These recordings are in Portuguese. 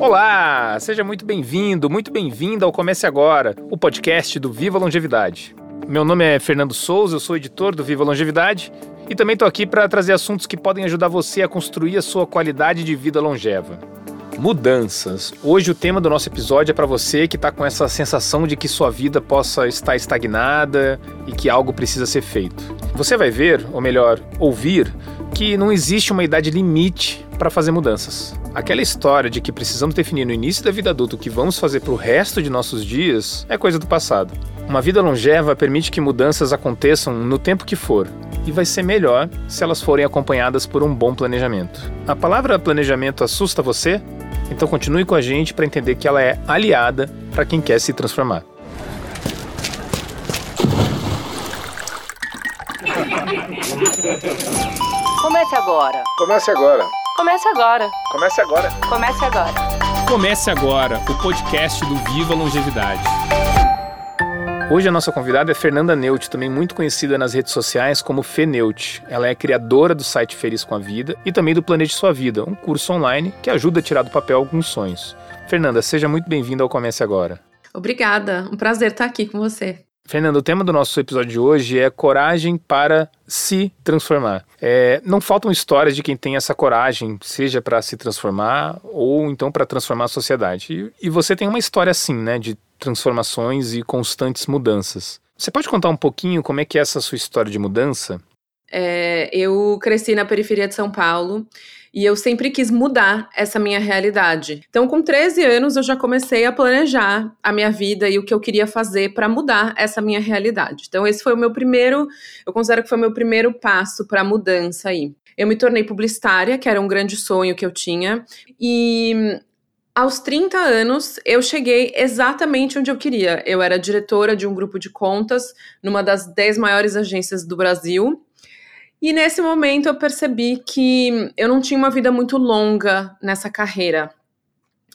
Olá, seja muito bem-vindo, muito bem-vinda ao Comece Agora, o podcast do Viva Longevidade. Meu nome é Fernando Souza, eu sou editor do Viva Longevidade e também estou aqui para trazer assuntos que podem ajudar você a construir a sua qualidade de vida longeva. Mudanças. Hoje o tema do nosso episódio é para você que está com essa sensação de que sua vida possa estar estagnada e que algo precisa ser feito. Você vai ver, ou melhor, ouvir, que não existe uma idade limite para fazer mudanças. Aquela história de que precisamos definir no início da vida adulta o que vamos fazer para o resto de nossos dias é coisa do passado. Uma vida longeva permite que mudanças aconteçam no tempo que for, e vai ser melhor se elas forem acompanhadas por um bom planejamento. A palavra planejamento assusta você? Então continue com a gente para entender que ela é aliada para quem quer se transformar. Comece agora. Comece agora. Comece agora. Comece agora. Comece agora. Comece agora o podcast do Viva Longevidade. Hoje a nossa convidada é Fernanda Neut, também muito conhecida nas redes sociais como Feneut. Ela é criadora do site Feliz com a Vida e também do Planeje Sua Vida, um curso online que ajuda a tirar do papel alguns sonhos. Fernanda, seja muito bem-vinda ao Comece Agora. Obrigada, um prazer estar aqui com você. Fernando, o tema do nosso episódio de hoje é coragem para se transformar. É, não faltam histórias de quem tem essa coragem, seja para se transformar ou então para transformar a sociedade. E, e, você tem uma história assim, né, de transformações e constantes mudanças. Você pode contar um pouquinho como é que é essa sua história de mudança? É, eu cresci na periferia de São Paulo e eu sempre quis mudar essa minha realidade. Então, com 13 anos, eu já comecei a planejar a minha vida e o que eu queria fazer para mudar essa minha realidade. Então, esse foi o meu primeiro, eu considero que foi o meu primeiro passo para a mudança aí. Eu me tornei publicitária, que era um grande sonho que eu tinha, e aos 30 anos, eu cheguei exatamente onde eu queria. Eu era diretora de um grupo de contas numa das 10 maiores agências do Brasil. E nesse momento eu percebi que eu não tinha uma vida muito longa nessa carreira.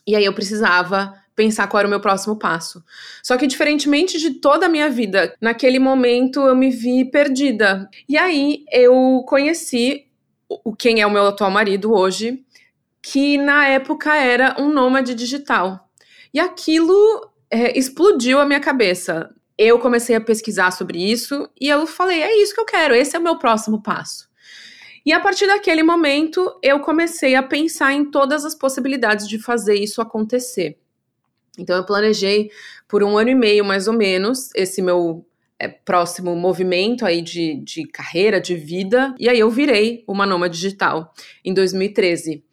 E aí eu precisava pensar qual era o meu próximo passo. Só que diferentemente de toda a minha vida, naquele momento eu me vi perdida. E aí eu conheci o quem é o meu atual marido hoje, que na época era um nômade digital. E aquilo é, explodiu a minha cabeça eu comecei a pesquisar sobre isso e eu falei: é isso que eu quero, esse é o meu próximo passo. E a partir daquele momento, eu comecei a pensar em todas as possibilidades de fazer isso acontecer. Então, eu planejei por um ano e meio, mais ou menos, esse meu é, próximo movimento aí de, de carreira, de vida, e aí eu virei uma noma digital em 2013.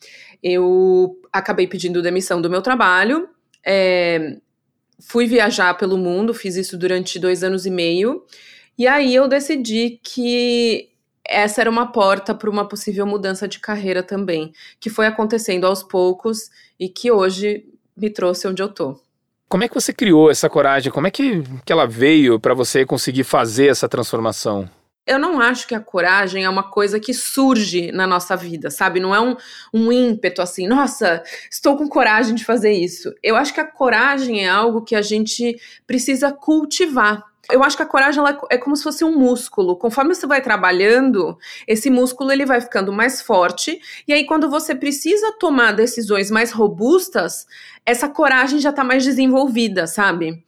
Eu acabei pedindo demissão do meu trabalho, é, fui viajar pelo mundo, fiz isso durante dois anos e meio, e aí eu decidi que essa era uma porta para uma possível mudança de carreira também, que foi acontecendo aos poucos e que hoje me trouxe onde eu tô. Como é que você criou essa coragem? Como é que, que ela veio para você conseguir fazer essa transformação? Eu não acho que a coragem é uma coisa que surge na nossa vida, sabe? Não é um, um ímpeto assim, nossa, estou com coragem de fazer isso. Eu acho que a coragem é algo que a gente precisa cultivar. Eu acho que a coragem é como se fosse um músculo. Conforme você vai trabalhando, esse músculo ele vai ficando mais forte. E aí, quando você precisa tomar decisões mais robustas, essa coragem já está mais desenvolvida, sabe?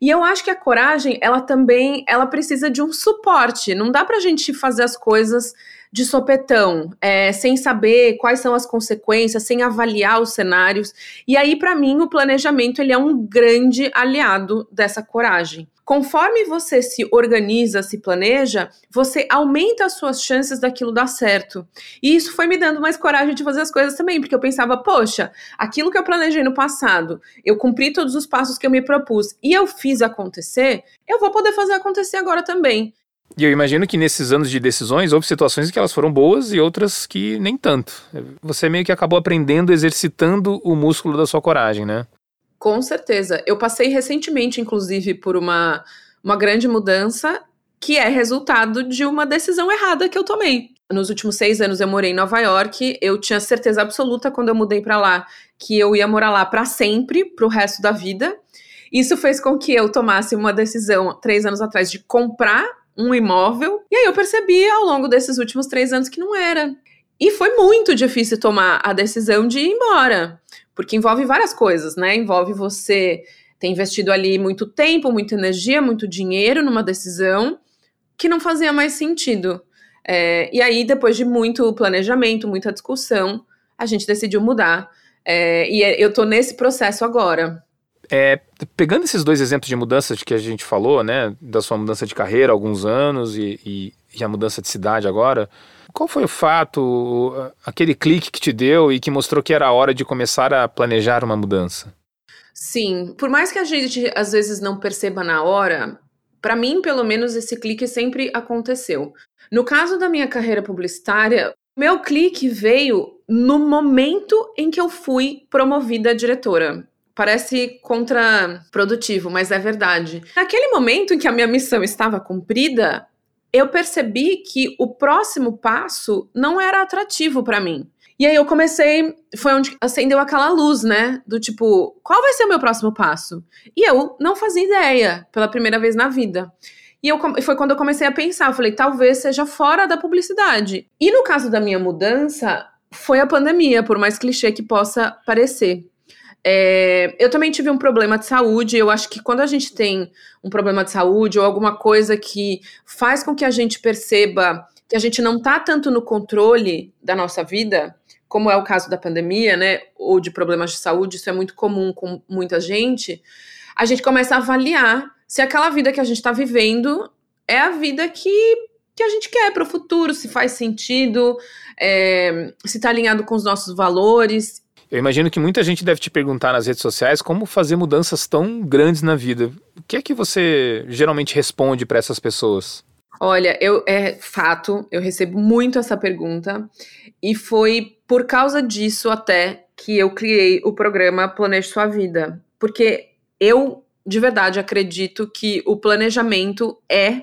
E eu acho que a coragem, ela também, ela precisa de um suporte. Não dá pra gente fazer as coisas de sopetão, é, sem saber quais são as consequências, sem avaliar os cenários. E aí, para mim, o planejamento ele é um grande aliado dessa coragem. Conforme você se organiza, se planeja, você aumenta as suas chances daquilo dar certo. E isso foi me dando mais coragem de fazer as coisas também, porque eu pensava, poxa, aquilo que eu planejei no passado, eu cumpri todos os passos que eu me propus e eu fiz acontecer, eu vou poder fazer acontecer agora também. E eu imagino que nesses anos de decisões houve situações que elas foram boas e outras que nem tanto. Você meio que acabou aprendendo, exercitando o músculo da sua coragem, né? Com certeza. Eu passei recentemente, inclusive, por uma, uma grande mudança que é resultado de uma decisão errada que eu tomei. Nos últimos seis anos eu morei em Nova York. Eu tinha certeza absoluta quando eu mudei para lá que eu ia morar lá para sempre, para o resto da vida. Isso fez com que eu tomasse uma decisão três anos atrás de comprar um imóvel. E aí eu percebi ao longo desses últimos três anos que não era. E foi muito difícil tomar a decisão de ir embora porque envolve várias coisas, né? Envolve você ter investido ali muito tempo, muita energia, muito dinheiro numa decisão que não fazia mais sentido. É, e aí, depois de muito planejamento, muita discussão, a gente decidiu mudar. É, e é, eu tô nesse processo agora. É, pegando esses dois exemplos de mudança que a gente falou, né, da sua mudança de carreira há alguns anos e, e, e a mudança de cidade agora, qual foi o fato, aquele clique que te deu e que mostrou que era a hora de começar a planejar uma mudança? Sim, por mais que a gente às vezes não perceba na hora, para mim, pelo menos, esse clique sempre aconteceu. No caso da minha carreira publicitária, meu clique veio no momento em que eu fui promovida diretora. Parece contraprodutivo, mas é verdade. Naquele momento em que a minha missão estava cumprida, eu percebi que o próximo passo não era atrativo para mim. E aí eu comecei, foi onde acendeu aquela luz, né? Do tipo, qual vai ser o meu próximo passo? E eu não fazia ideia pela primeira vez na vida. E eu, foi quando eu comecei a pensar, falei, talvez seja fora da publicidade. E no caso da minha mudança, foi a pandemia, por mais clichê que possa parecer. É, eu também tive um problema de saúde. Eu acho que quando a gente tem um problema de saúde ou alguma coisa que faz com que a gente perceba que a gente não está tanto no controle da nossa vida, como é o caso da pandemia, né, ou de problemas de saúde, isso é muito comum com muita gente, a gente começa a avaliar se aquela vida que a gente está vivendo é a vida que, que a gente quer para o futuro, se faz sentido, é, se está alinhado com os nossos valores. Eu imagino que muita gente deve te perguntar nas redes sociais como fazer mudanças tão grandes na vida. O que é que você geralmente responde para essas pessoas? Olha, eu é fato, eu recebo muito essa pergunta e foi por causa disso até que eu criei o programa Planeje Sua Vida, porque eu de verdade acredito que o planejamento é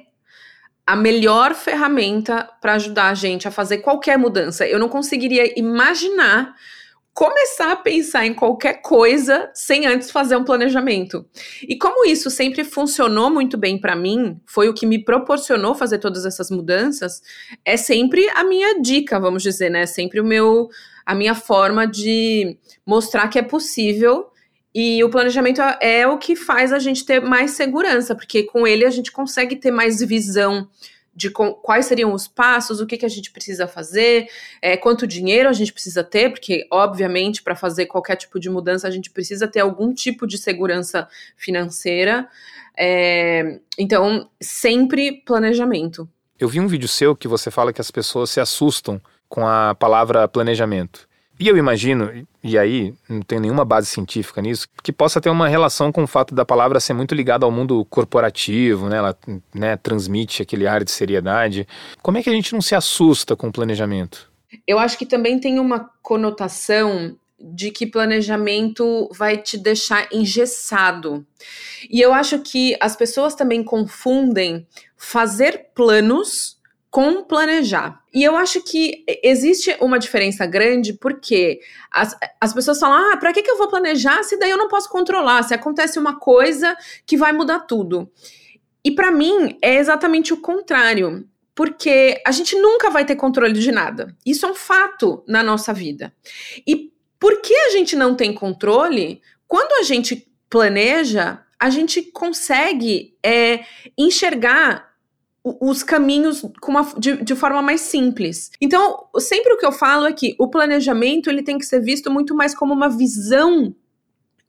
a melhor ferramenta para ajudar a gente a fazer qualquer mudança. Eu não conseguiria imaginar começar a pensar em qualquer coisa sem antes fazer um planejamento. E como isso sempre funcionou muito bem para mim, foi o que me proporcionou fazer todas essas mudanças, é sempre a minha dica, vamos dizer, né? Sempre o meu a minha forma de mostrar que é possível e o planejamento é o que faz a gente ter mais segurança, porque com ele a gente consegue ter mais visão de com, quais seriam os passos, o que, que a gente precisa fazer, é, quanto dinheiro a gente precisa ter, porque, obviamente, para fazer qualquer tipo de mudança, a gente precisa ter algum tipo de segurança financeira. É, então, sempre planejamento. Eu vi um vídeo seu que você fala que as pessoas se assustam com a palavra planejamento. E eu imagino, e aí não tem nenhuma base científica nisso, que possa ter uma relação com o fato da palavra ser muito ligada ao mundo corporativo, né? Ela né, transmite aquele ar de seriedade. Como é que a gente não se assusta com o planejamento? Eu acho que também tem uma conotação de que planejamento vai te deixar engessado. E eu acho que as pessoas também confundem fazer planos com planejar. E eu acho que existe uma diferença grande porque as, as pessoas falam: ah, para que, que eu vou planejar se daí eu não posso controlar? Se acontece uma coisa que vai mudar tudo. E para mim é exatamente o contrário. Porque a gente nunca vai ter controle de nada. Isso é um fato na nossa vida. E porque a gente não tem controle, quando a gente planeja, a gente consegue é, enxergar os caminhos uma, de, de, forma mais simples. Então, sempre o que eu falo é que o planejamento ele tem que ser visto muito mais como uma visão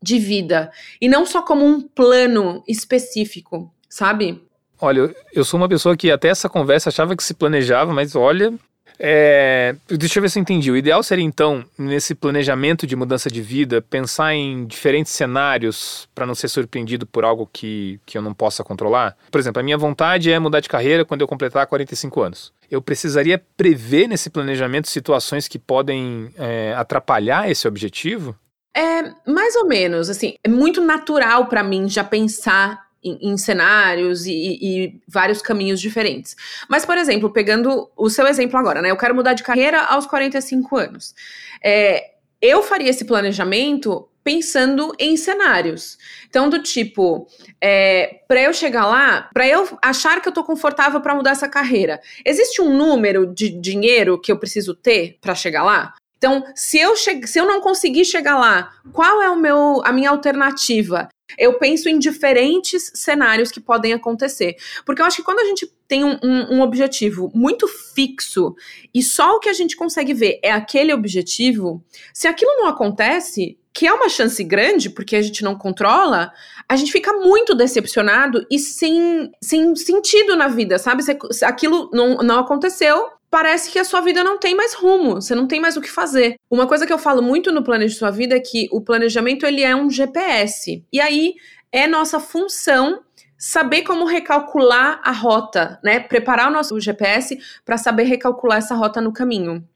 de vida e não só como um plano específico, sabe? Olha, eu sou uma pessoa que até essa conversa achava que se planejava, mas olha, é, deixa eu ver se eu entendi. O ideal seria, então, nesse planejamento de mudança de vida, pensar em diferentes cenários para não ser surpreendido por algo que, que eu não possa controlar. Por exemplo, a minha vontade é mudar de carreira quando eu completar 45 anos. Eu precisaria prever nesse planejamento situações que podem é, atrapalhar esse objetivo? É, mais ou menos, assim, é muito natural para mim já pensar em, em cenários e, e, vários caminhos diferentes. Mas, por exemplo, pegando o seu exemplo agora, né? Eu quero mudar de carreira aos 45 anos. É, eu faria esse planejamento pensando em cenários. Então, do tipo, é, para eu chegar lá, para eu achar que eu tô confortável para mudar essa carreira, existe um número de dinheiro que eu preciso ter para chegar lá? Então, se eu, se eu não conseguir chegar lá, qual é o meu, a minha alternativa? Eu penso em diferentes cenários que podem acontecer. Porque eu acho que quando a gente tem um, um, um, objetivo muito fixo e só o que a gente consegue ver é aquele objetivo, se aquilo não acontece, que é uma chance grande, porque a gente não controla, a gente fica muito decepcionado e sem, sem sentido na vida, sabe? Se, aquilo não, não aconteceu, parece que a sua vida não tem mais rumo, você não tem mais o que fazer. Uma coisa que eu falo muito no Planeje Sua Vida é que o planejamento ele é um GPS. E aí é nossa função saber como recalcular a rota, né? Preparar o nosso GPS para saber recalcular essa rota no caminho.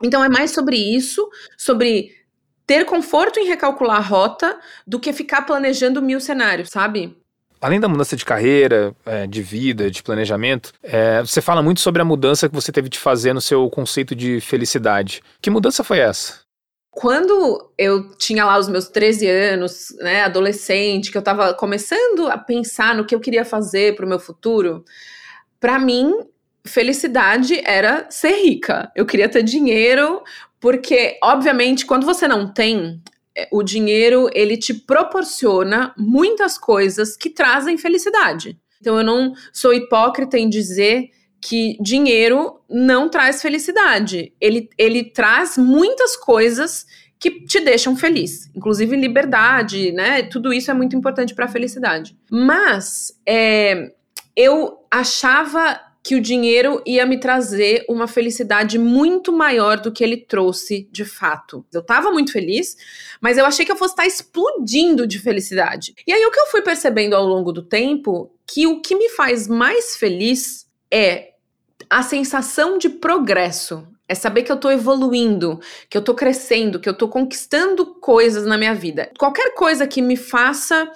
Então é mais sobre isso, sobre ter conforto em recalcular a rota do que ficar planejando mil cenários, sabe? Além da mudança de carreira, é, de vida, de planejamento, é, você fala muito sobre a mudança que você teve de fazer no seu conceito de felicidade. Que mudança foi essa? Quando eu tinha lá os meus 13 anos, né, adolescente, que eu estava começando a pensar no que eu queria fazer para o meu futuro, para mim, felicidade era ser rica. Eu queria ter dinheiro porque, obviamente, quando você não tem, o dinheiro ele te proporciona muitas coisas que trazem felicidade. Então eu não sou hipócrita em dizer que dinheiro não traz felicidade. Ele, ele traz muitas coisas que te deixam feliz, inclusive liberdade, né? Tudo isso é muito importante para a felicidade. Mas é, eu achava que o dinheiro ia me trazer uma felicidade muito maior do que ele trouxe de fato. Eu tava muito feliz, mas eu achei que eu fosse estar explodindo de felicidade. E aí o que eu fui percebendo ao longo do tempo, que o que me faz mais feliz é a sensação de progresso. É saber que eu tô evoluindo, que eu tô crescendo, que eu tô conquistando coisas na minha vida. Qualquer coisa que me faça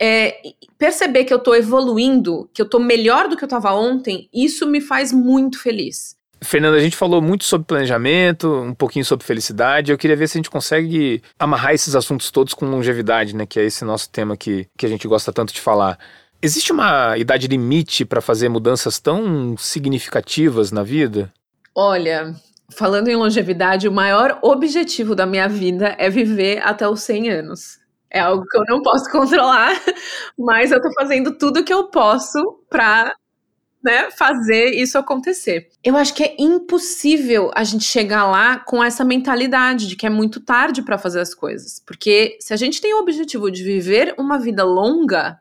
é, perceber que eu tô evoluindo, que eu tô melhor do que eu tava ontem, isso me faz muito feliz. Fernanda, a gente falou muito sobre planejamento, um pouquinho sobre felicidade. Eu queria ver se a gente consegue amarrar esses assuntos todos com longevidade, né? Que é esse nosso tema que, que a gente gosta tanto de falar. Existe uma idade limite para fazer mudanças tão significativas na vida? Olha, falando em longevidade, o maior objetivo da minha vida é viver até os 100 anos. É algo que eu não posso controlar, mas eu tô fazendo tudo que eu posso pra né, fazer isso acontecer. Eu acho que é impossível a gente chegar lá com essa mentalidade de que é muito tarde para fazer as coisas. Porque se a gente tem o objetivo de viver uma vida longa,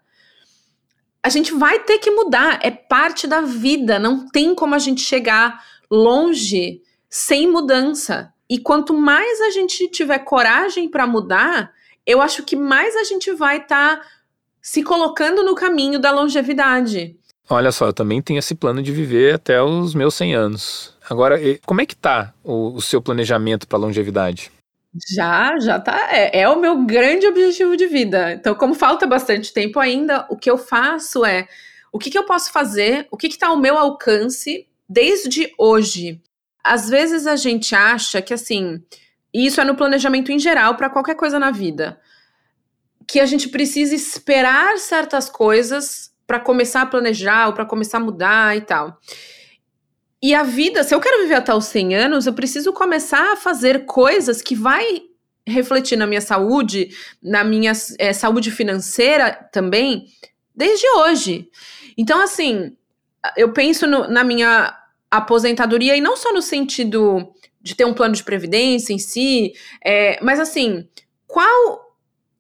a gente vai ter que mudar, é parte da vida, não tem como a gente chegar longe sem mudança. E quanto mais a gente tiver coragem para mudar, eu acho que mais a gente vai estar tá se colocando no caminho da longevidade. Olha só, eu também tenho esse plano de viver até os meus 100 anos. Agora, como é que tá o, o seu planejamento para longevidade? Já, já tá. É, é, o meu grande objetivo de vida. Então, como falta bastante tempo ainda, o que eu faço é o que, que eu posso fazer, o que está ao meu alcance desde hoje. Às vezes a gente acha que assim, e isso é no planejamento em geral para qualquer coisa na vida. Que a gente precisa esperar certas coisas para começar a planejar ou para começar a mudar e tal. E a vida, se eu quero viver até os 100 anos, eu preciso começar a fazer coisas que vai refletir na minha saúde, na minha é, saúde financeira também, desde hoje. Então, assim, eu penso no, na minha aposentadoria e não só no sentido de ter um plano de previdência em si, é, mas assim, qual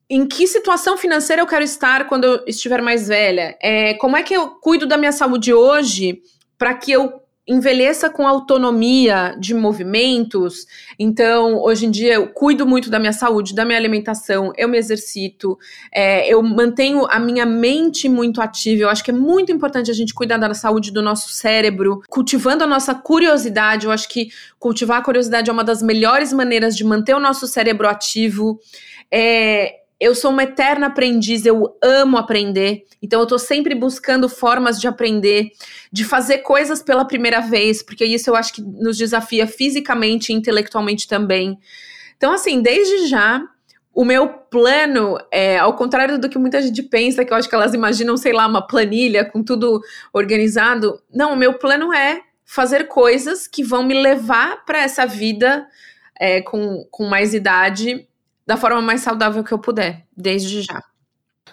em que situação financeira eu quero estar quando eu estiver mais velha? É, como é que eu cuido da minha saúde hoje para que eu envelheça com autonomia de movimentos. Então, hoje em dia, eu cuido muito da minha saúde, da minha alimentação, eu me exercito, é, eu mantenho a minha mente muito ativa. Eu acho que é muito importante a gente cuidar da saúde do nosso cérebro, cultivando a nossa curiosidade. Eu acho que cultivar a curiosidade é uma das melhores maneiras de manter o nosso cérebro ativo. É, eu sou uma eterna aprendiz, eu amo aprender, então eu tô sempre buscando formas de aprender, de fazer coisas pela primeira vez, porque isso eu acho que nos desafia fisicamente e intelectualmente também. Então, assim, desde já, o meu plano, é, ao contrário do que muita gente pensa, que eu acho que elas imaginam, sei lá, uma planilha com tudo organizado. Não, o meu plano é fazer coisas que vão me levar para essa vida é, com, com mais idade da forma mais saudável que eu puder, desde já.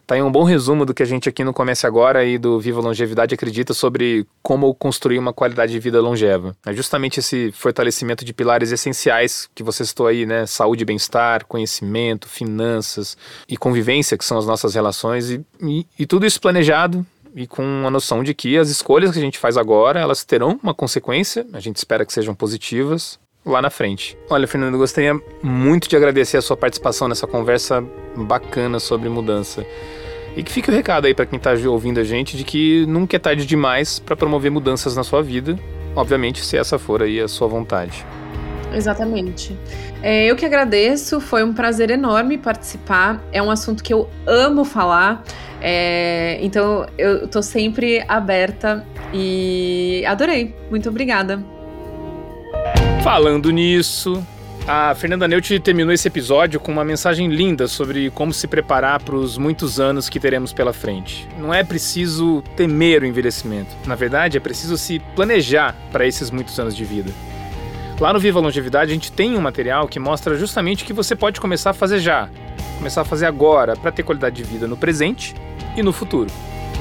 Tá aí um bom resumo do que a gente aqui no Comece Agora e do Viva Longevidade acredita sobre como construir uma qualidade de vida longeva. É justamente esse fortalecimento de pilares essenciais que você citou aí, né? Saúde e bem-estar, conhecimento, finanças e convivência, que são as nossas relações, e, e, e tudo isso planejado e com a noção de que as escolhas que a gente faz agora, elas terão uma consequência, a gente espera que sejam positivas, lá na frente. Olha, Fernando, gostaria muito de agradecer a sua participação nessa conversa bacana sobre mudança. E que fique o recado aí para quem está ouvindo a gente de que nunca é tarde demais para promover mudanças na sua vida, obviamente, se essa for aí a sua vontade. Exatamente. É, eu que agradeço, foi um prazer enorme participar. É um assunto que eu amo falar, é, então eu estou sempre aberta e adorei. Muito obrigada. Falando nisso, a Fernanda Neut terminou esse episódio com uma mensagem linda sobre como se preparar para os muitos anos que teremos pela frente. Não é preciso temer o envelhecimento. Na verdade, é preciso se planejar para esses muitos anos de vida. Lá no Viva Longevidade, a gente tem um material que mostra justamente o que você pode começar a fazer já, começar a fazer agora para ter qualidade de vida no presente e no futuro.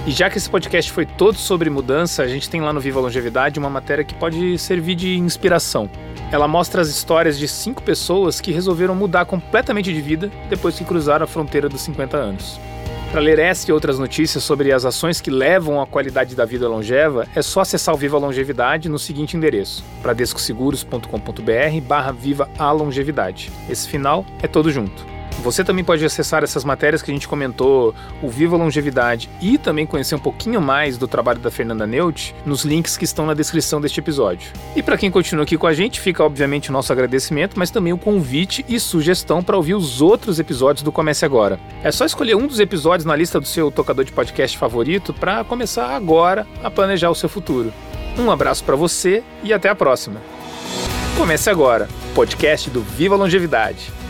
E já que esse podcast foi todo sobre mudança, a gente tem lá no Viva Longevidade uma matéria que pode servir de inspiração. Ela mostra as histórias de cinco pessoas que resolveram mudar completamente de vida depois que cruzaram a fronteira dos 50 anos. Para ler essa e outras notícias sobre as ações que levam à qualidade da vida longeva, é só acessar o Viva Longevidade no seguinte endereço: bradescoseguros.com.br barra Viva a Longevidade. Esse final é todo junto. Você também pode acessar essas matérias que a gente comentou, o Viva Longevidade, e também conhecer um pouquinho mais do trabalho da Fernanda Neut nos links que estão na descrição deste episódio. E para quem continua aqui com a gente, fica obviamente o nosso agradecimento, mas também o convite e sugestão para ouvir os outros episódios do Comece Agora. É só escolher um dos episódios na lista do seu tocador de podcast favorito para começar agora a planejar o seu futuro. Um abraço para você e até a próxima. Comece agora, podcast do Viva Longevidade.